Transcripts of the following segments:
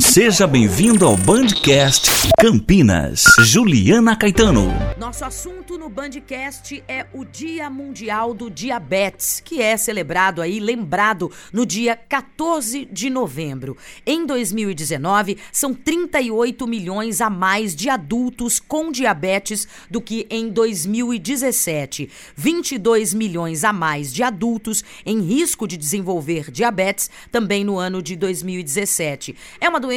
Seja bem-vindo ao Bandcast Campinas. Juliana Caetano. Nosso assunto no Bandcast é o Dia Mundial do Diabetes, que é celebrado aí, lembrado, no dia 14 de novembro. Em 2019, são 38 milhões a mais de adultos com diabetes do que em 2017. 22 milhões a mais de adultos em risco de desenvolver diabetes também no ano de 2017. É uma doença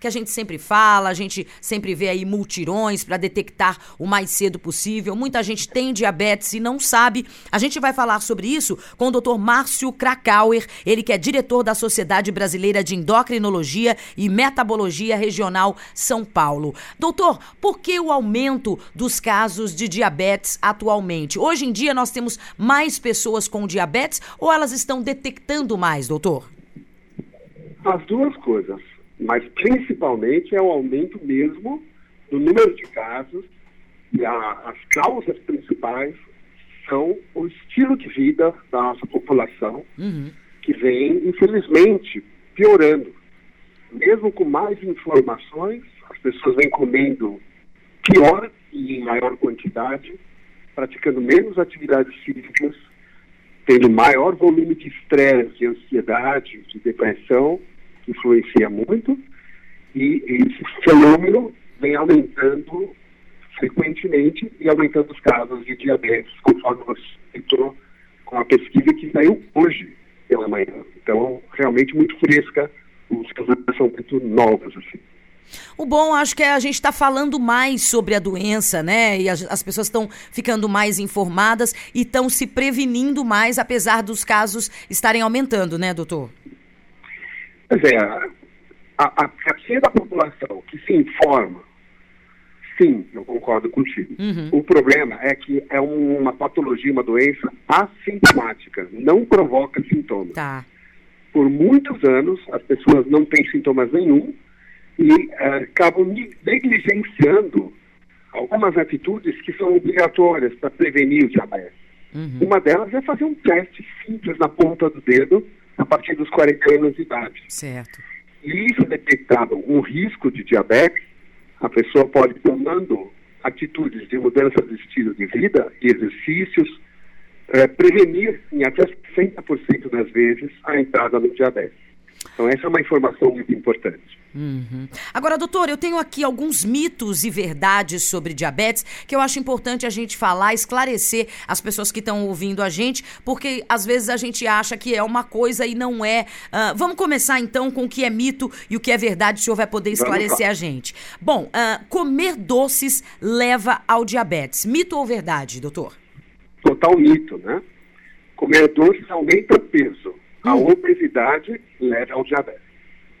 que a gente sempre fala, a gente sempre vê aí multirões para detectar o mais cedo possível. Muita gente tem diabetes e não sabe. A gente vai falar sobre isso com o Dr. Márcio Krakauer, ele que é diretor da Sociedade Brasileira de Endocrinologia e Metabologia Regional São Paulo. Doutor, por que o aumento dos casos de diabetes atualmente? Hoje em dia nós temos mais pessoas com diabetes ou elas estão detectando mais, doutor? As duas coisas, mas principalmente é o aumento mesmo do número de casos e a, as causas principais são o estilo de vida da nossa população, uhum. que vem, infelizmente, piorando. Mesmo com mais informações, as pessoas vêm comendo pior e em maior quantidade, praticando menos atividades físicas, tendo maior volume de estresse, de ansiedade, de depressão, que influencia muito, e esse fenômeno vem aumentando frequentemente e aumentando os casos de diabetes, conforme você citou com a pesquisa que saiu hoje pela manhã. Então, realmente muito fresca, os casos são muito novos, assim. O bom, acho que é a gente está falando mais sobre a doença, né? E as, as pessoas estão ficando mais informadas e estão se prevenindo mais, apesar dos casos estarem aumentando, né, doutor? Pois é, a, a, a parte da população que se informa, sim, eu concordo contigo. Uhum. O problema é que é uma patologia, uma doença assintomática, não provoca sintomas. Tá. Por muitos anos, as pessoas não têm sintomas nenhum e eh, acabam negligenciando algumas atitudes que são obrigatórias para prevenir o diabetes. Uhum. Uma delas é fazer um teste simples na ponta do dedo a partir dos 40 anos de idade. Certo. E isso detectado um risco de diabetes, a pessoa pode tomando atitudes de mudança de estilo de vida e exercícios, eh, prevenir em até 60% das vezes a entrada no diabetes. Então essa é uma informação muito importante. Uhum. Agora, doutor, eu tenho aqui alguns mitos e verdades sobre diabetes que eu acho importante a gente falar, esclarecer as pessoas que estão ouvindo a gente, porque às vezes a gente acha que é uma coisa e não é. Ah, vamos começar então com o que é mito e o que é verdade, o senhor vai poder esclarecer a gente. Bom, ah, comer doces leva ao diabetes. Mito ou verdade, doutor? Total mito, né? Comer doces aumenta o peso. A obesidade leva ao diabetes.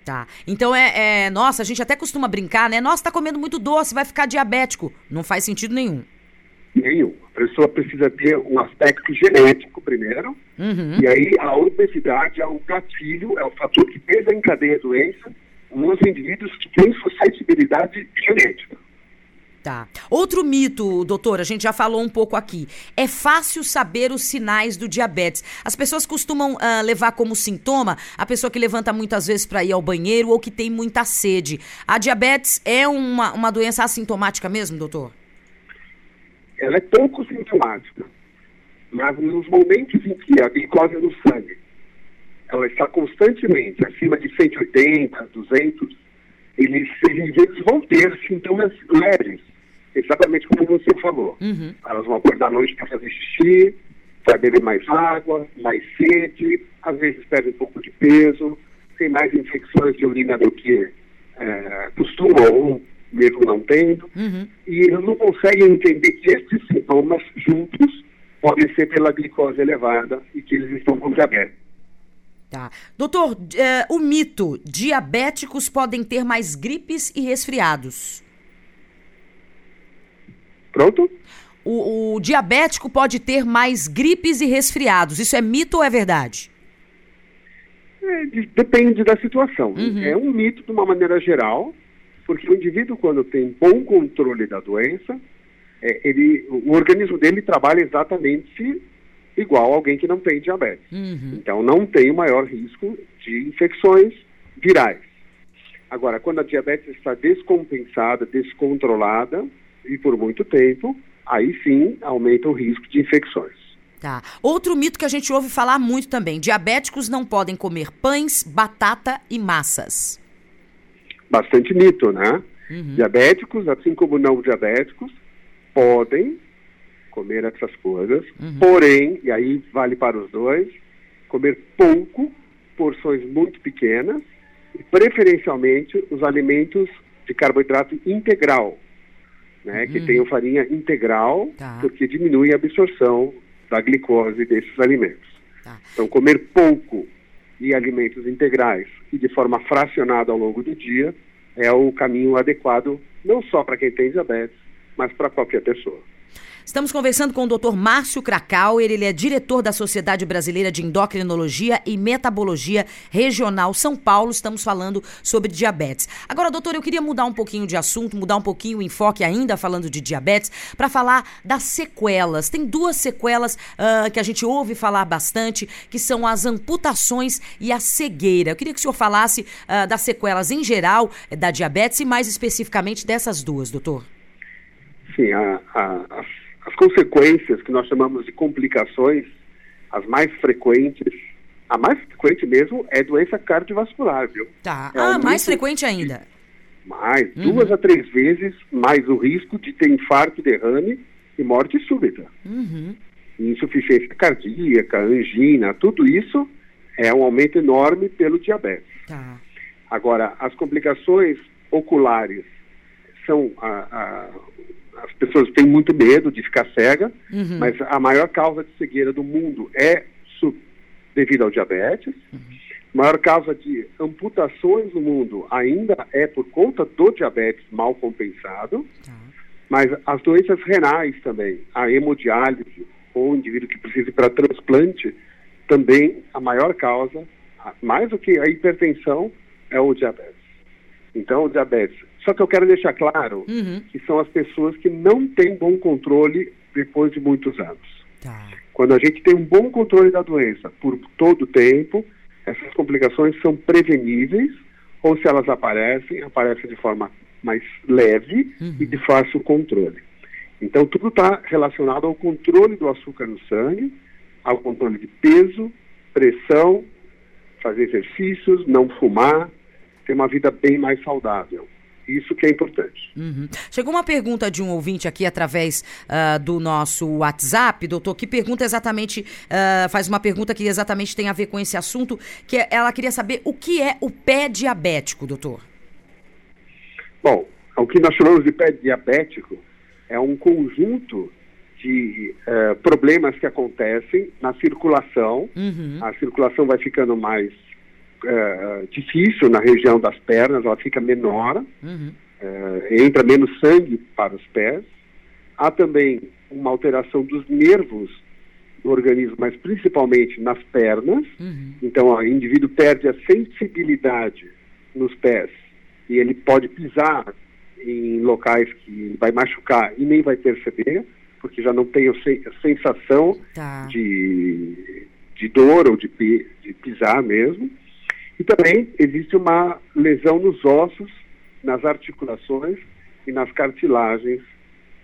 Tá. Então é, é. Nossa, a gente até costuma brincar, né? Nossa, tá comendo muito doce, vai ficar diabético. Não faz sentido nenhum. Nenhum. A pessoa precisa ter um aspecto genético primeiro, Uhum. e aí a obesidade é o gatilho, é o fator que desencadeia a doença nos indivíduos que têm suscetibilidade genética. Tá. Outro mito, doutor, a gente já falou um pouco aqui. É fácil saber os sinais do diabetes. As pessoas costumam ah, levar como sintoma a pessoa que levanta muitas vezes para ir ao banheiro ou que tem muita sede. A diabetes é uma, uma doença assintomática mesmo, doutor? Ela é pouco sintomática, mas nos momentos em que a glicose no sangue ela está constantemente acima de 180, 200, eles, eles vão ter sintomas leves, exatamente como você falou. Uhum. Elas vão acordar à noite para fazer xixi, para beber mais água, mais sede, às vezes perdem um pouco de peso, tem mais infecções de urina do que eh, costumam, ou mesmo não tendo, Uhum. e eles não conseguem entender que esses sintomas juntos podem ser pela glicose elevada e que eles estão com diabetes. Tá. Doutor, eh, o mito: diabéticos podem ter mais gripes e resfriados. Pronto? O, o diabético pode ter mais gripes e resfriados. Isso é mito ou é verdade? É, de- depende da situação. Uhum. É um mito de uma maneira geral, porque o indivíduo, quando tem bom controle da doença, é, ele, o organismo dele trabalha exatamente igual a alguém que não tem diabetes. Uhum. Então, não tem o maior risco de infecções virais. Agora, quando a diabetes está descompensada, descontrolada e por muito tempo, aí sim aumenta o risco de infecções. Tá. Outro mito que a gente ouve falar muito também: diabéticos não podem comer pães, batata e massas. Bastante mito, né? Uhum. Diabéticos, assim como não diabéticos, podem comer essas coisas, uhum. porém, e aí vale para os dois, comer pouco, porções muito pequenas, e preferencialmente os alimentos de carboidrato integral, né, uhum. que tenham farinha integral, tá. porque diminui a absorção da glicose desses alimentos. Tá. Então, comer pouco e alimentos integrais e de forma fracionada ao longo do dia é o caminho adequado, não só para quem tem diabetes, mas para qualquer pessoa. Estamos conversando com o Dr. Márcio Krakauer, ele é diretor da Sociedade Brasileira de Endocrinologia e Metabologia Regional São Paulo. Estamos falando sobre diabetes. Agora, doutor, eu queria mudar um pouquinho de assunto, mudar um pouquinho o enfoque ainda falando de diabetes, para falar das sequelas. Tem duas sequelas uh, que a gente ouve falar bastante, que são as amputações e a cegueira. Eu queria que o senhor falasse uh, das sequelas em geral eh, da diabetes e mais especificamente dessas duas, doutor. Sim, a, a, as consequências que nós chamamos de complicações, as mais frequentes, a mais frequente mesmo é doença cardiovascular, viu? Tá. É ah, mais frequente ainda. Mais, uhum. duas a três vezes mais o risco de ter infarto, derrame e morte súbita. Uhum. Insuficiência cardíaca, angina, tudo isso é um aumento enorme pelo diabetes. Tá. Agora, as complicações oculares são a, a, as pessoas têm muito medo de ficar cega, uhum. mas a maior causa de cegueira do mundo é devido ao diabetes. Uhum. A maior causa de amputações no mundo ainda é por conta do diabetes mal compensado. Uhum. Mas as doenças renais também, a hemodiálise, ou o indivíduo que precisa para transplante, também a maior causa, mais do que a hipertensão, é o diabetes. Então, o diabetes só que eu quero deixar claro uhum. que são as pessoas que não têm bom controle depois de muitos anos. Tá. Quando a gente tem um bom controle da doença por todo o tempo, essas complicações são preveníveis, ou se elas aparecem, aparecem de forma mais leve uhum. e de fácil controle. Então, tudo está relacionado ao controle do açúcar no sangue, ao controle de peso, pressão, fazer exercícios, não fumar, ter uma vida bem mais saudável. Isso que é importante. Uhum. Chegou uma pergunta de um ouvinte aqui através uh, do nosso WhatsApp, doutor, que pergunta exatamente, uh, faz uma pergunta que exatamente tem a ver com esse assunto, que é, ela queria saber o que é o pé diabético, doutor. Bom, o que nós chamamos de pé diabético é um conjunto de uh, problemas que acontecem na circulação. Uhum. A circulação vai ficando mais uh, difícil na região das pernas, ela fica menor, uhum. uh, entra menos sangue para os pés. Há também uma alteração dos nervos do organismo, mas principalmente nas pernas. Uhum. Então, o indivíduo perde a sensibilidade nos pés e ele pode pisar em locais que vai machucar e nem vai perceber, porque já não tem a sensação tá. de, de dor ou de, de pisar mesmo. E também existe uma lesão nos ossos, nas articulações e nas cartilagens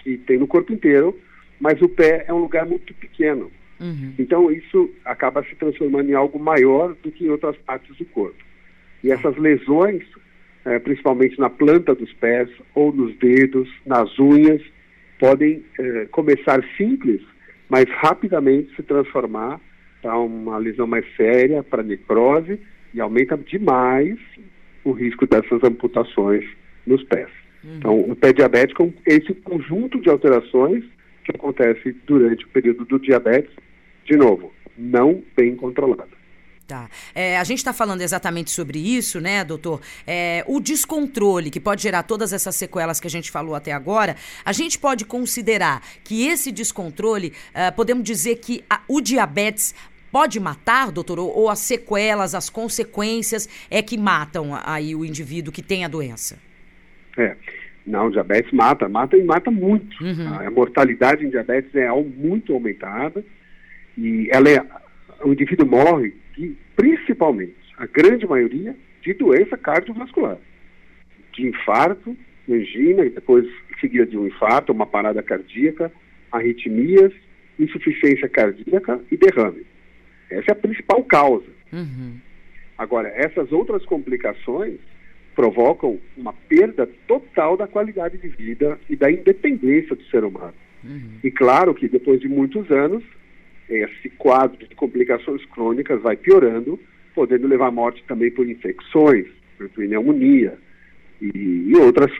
que tem no corpo inteiro, mas o pé é um lugar muito pequeno. Uhum. Então isso acaba se transformando em algo maior do que em outras partes do corpo. E essas lesões, é, principalmente na planta dos pés ou nos dedos, nas unhas, podem é, começar simples, mas rapidamente se transformar para uma lesão mais séria, para necrose e aumenta demais o risco dessas amputações nos pés. Uhum. Então, o pé diabético é esse conjunto de alterações que acontece durante o período do diabetes, de novo, não bem controlado. Tá. É, a gente está falando exatamente sobre isso, né, doutor? É, o descontrole que pode gerar todas essas sequelas que a gente falou até agora, a gente pode considerar que esse descontrole, uh, podemos dizer que a, o diabetes pode matar, doutor? Ou, ou, as sequelas, as consequências é que matam aí o indivíduo que tem a doença? É. Não, diabetes mata, mata e mata muito. Uhum. A mortalidade em diabetes é muito aumentada e ela é, o indivíduo morre de, principalmente, a grande maioria, de doença cardiovascular. de infarto, angina, e depois seguida de um infarto, uma parada cardíaca, arritmias, insuficiência cardíaca e derrame. Essa é a principal causa. Uhum. Agora, essas outras complicações provocam uma perda total da qualidade de vida e da independência do ser humano. Uhum. E claro que depois de muitos anos, esse quadro de complicações crônicas vai piorando, podendo levar à morte também por infecções, por pneumonia e, e outras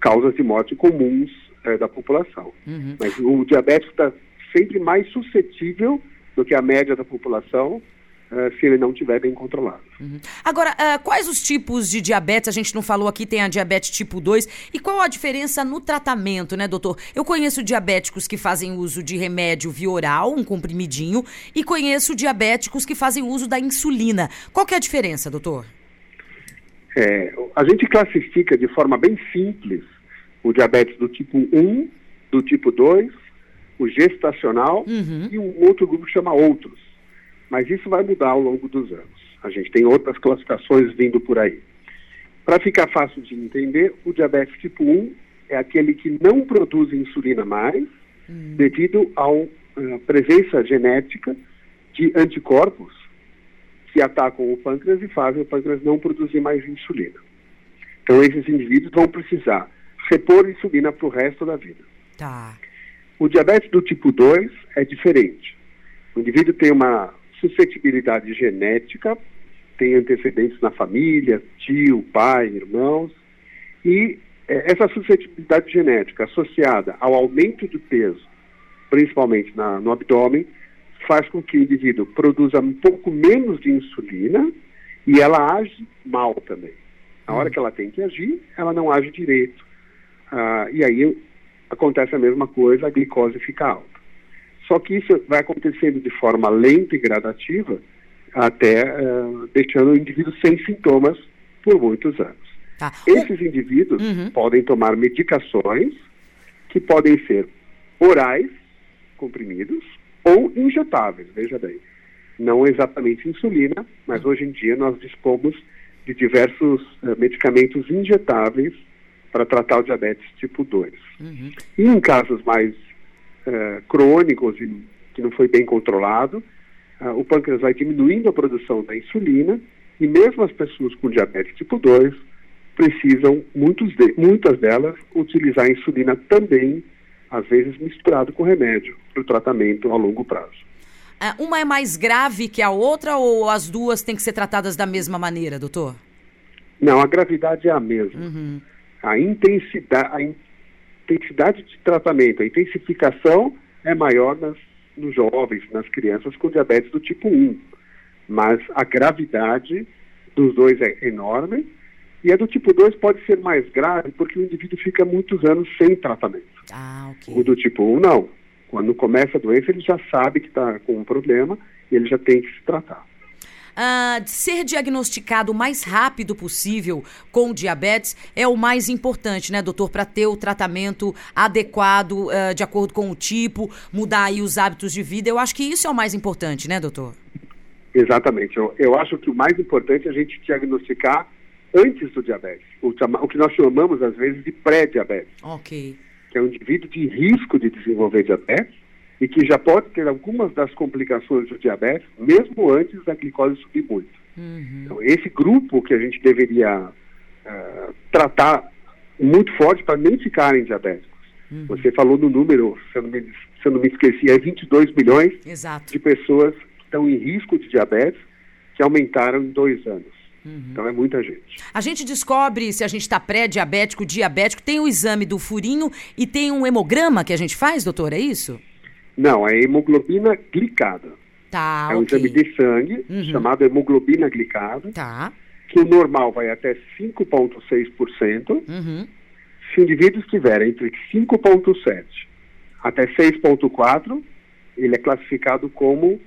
causas de morte comuns eh, da população. Uhum. Mas o diabético está sempre mais suscetível do que a média da população eh, se ele não estiver bem controlado. Uhum. Agora, ah, quais os tipos de diabetes? A gente não falou aqui, tem a diabetes tipo 2. E qual a diferença no tratamento, né, doutor? Eu conheço diabéticos que fazem uso de remédio via oral, um comprimidinho, e conheço diabéticos que fazem uso da insulina. Qual que é a diferença, doutor? É, a gente classifica de forma bem simples o diabetes do tipo 1, do tipo 2, o gestacional Uhum. e um outro grupo que chama outros. Mas isso vai mudar ao longo dos anos. A gente tem outras classificações vindo por aí. Para ficar fácil de entender, o diabetes tipo 1 é aquele que não produz insulina mais devido à presença genética de anticorpos que atacam o pâncreas e fazem o pâncreas não produzir mais insulina. Então, esses indivíduos vão precisar repor insulina para o resto da vida. Tá. O diabetes do tipo 2 é diferente. O indivíduo tem uma suscetibilidade genética, tem antecedentes na família, tio, pai, irmãos, e eh, essa suscetibilidade genética associada ao aumento do peso, principalmente na- no abdômen, faz com que o indivíduo produza um pouco menos de insulina e ela age mal também. Na hora que ela tem que agir, ela não age direito. Ah, e aí acontece a mesma coisa, a glicose fica alta. Só que isso vai acontecendo de forma lenta e gradativa, até ah, deixando o indivíduo sem sintomas por muitos anos. Tá. Esses indivíduos Uhum. podem tomar medicações que podem ser orais, comprimidos, ou injetáveis, veja bem. Não exatamente insulina, mas hoje em dia nós dispomos de diversos eh, medicamentos injetáveis para tratar o diabetes tipo 2. Uhum. E em casos mais eh, crônicos e que não foi bem controlado, ah, o pâncreas vai diminuindo a produção da insulina e mesmo as pessoas com diabetes tipo 2 precisam, muitos de- muitas delas, utilizar a insulina também, às vezes misturado com remédio, para o tratamento a longo prazo. Ah, uma é mais grave que a outra ou as duas têm que ser tratadas da mesma maneira, doutor? Não, a gravidade é a mesma. Uhum. A intensidade, a intensidade de tratamento, a intensificação é maior nas, nos jovens, nas crianças com diabetes do tipo 1. Mas a gravidade dos dois é enorme e a do tipo 2 pode ser mais grave porque o indivíduo fica muitos anos sem tratamento. Ah, ok. O do tipo 1 não. Quando começa a doença, ele já sabe que está com um problema e ele já tem que se tratar. Ah, ser diagnosticado o mais rápido possível com diabetes é o mais importante, né, doutor? Para ter o tratamento adequado, ah, de acordo com o tipo, mudar aí os hábitos de vida. Eu acho que isso é o mais importante, né, doutor? Exatamente. Eu, eu acho que o mais importante é a gente diagnosticar antes do diabetes. O, o que nós chamamos, às vezes, de pré-diabetes. Ok. que é um indivíduo de risco de desenvolver diabetes e que já pode ter algumas das complicações do diabetes, mesmo antes da glicose subir muito. Uhum. Então, esse grupo que a gente deveria ah, tratar muito forte para nem ficarem diabéticos. Você falou no número, se eu, não me, se eu não me esqueci, é 22 milhões Exato. de pessoas que estão em risco de diabetes, que aumentaram em dois anos. Então é muita gente. A gente descobre se a gente está pré-diabético, diabético. Tem o exame do furinho e tem um hemograma que a gente faz, doutor, é isso? Não, é hemoglobina glicada. Tá, é um ok. exame de sangue, Uhum. chamado hemoglobina glicada, Tá. que o normal vai até 5,6%. Uhum. Se o indivíduo estiver entre 5,7% até 6,4%, ele é classificado como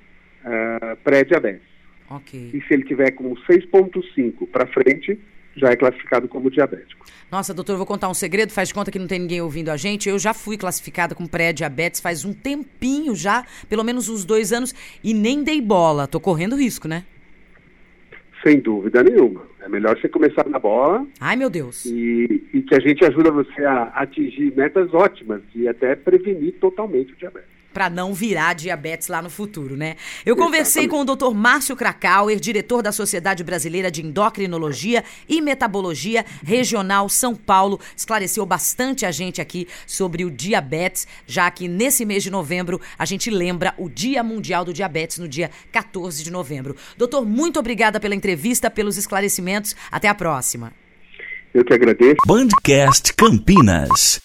ah, pré-diabetes. Ok. E se ele tiver com 6,5% para frente, já é classificado como diabético. Nossa, doutor, eu vou contar um segredo. Faz de conta que não tem ninguém ouvindo a gente. Eu já fui classificada com pré-diabetes faz um tempinho já, pelo menos uns dois anos, e nem dei bola. Tô correndo risco, né? Sem dúvida nenhuma. É melhor você começar na bola. Ai, meu Deus. E, e que a gente ajuda você a atingir metas ótimas e até prevenir totalmente o diabetes para não virar diabetes lá no futuro, né? Eu conversei com o Dr. Márcio Krakauer, diretor da Sociedade Brasileira de Endocrinologia e Metabologia Regional São Paulo, esclareceu bastante a gente aqui sobre o diabetes, já que nesse mês de novembro a gente lembra o Dia Mundial do Diabetes no dia 14 de novembro. Doutor, muito obrigada pela entrevista, pelos esclarecimentos. Até a próxima. Eu que agradeço. Bandcast Campinas.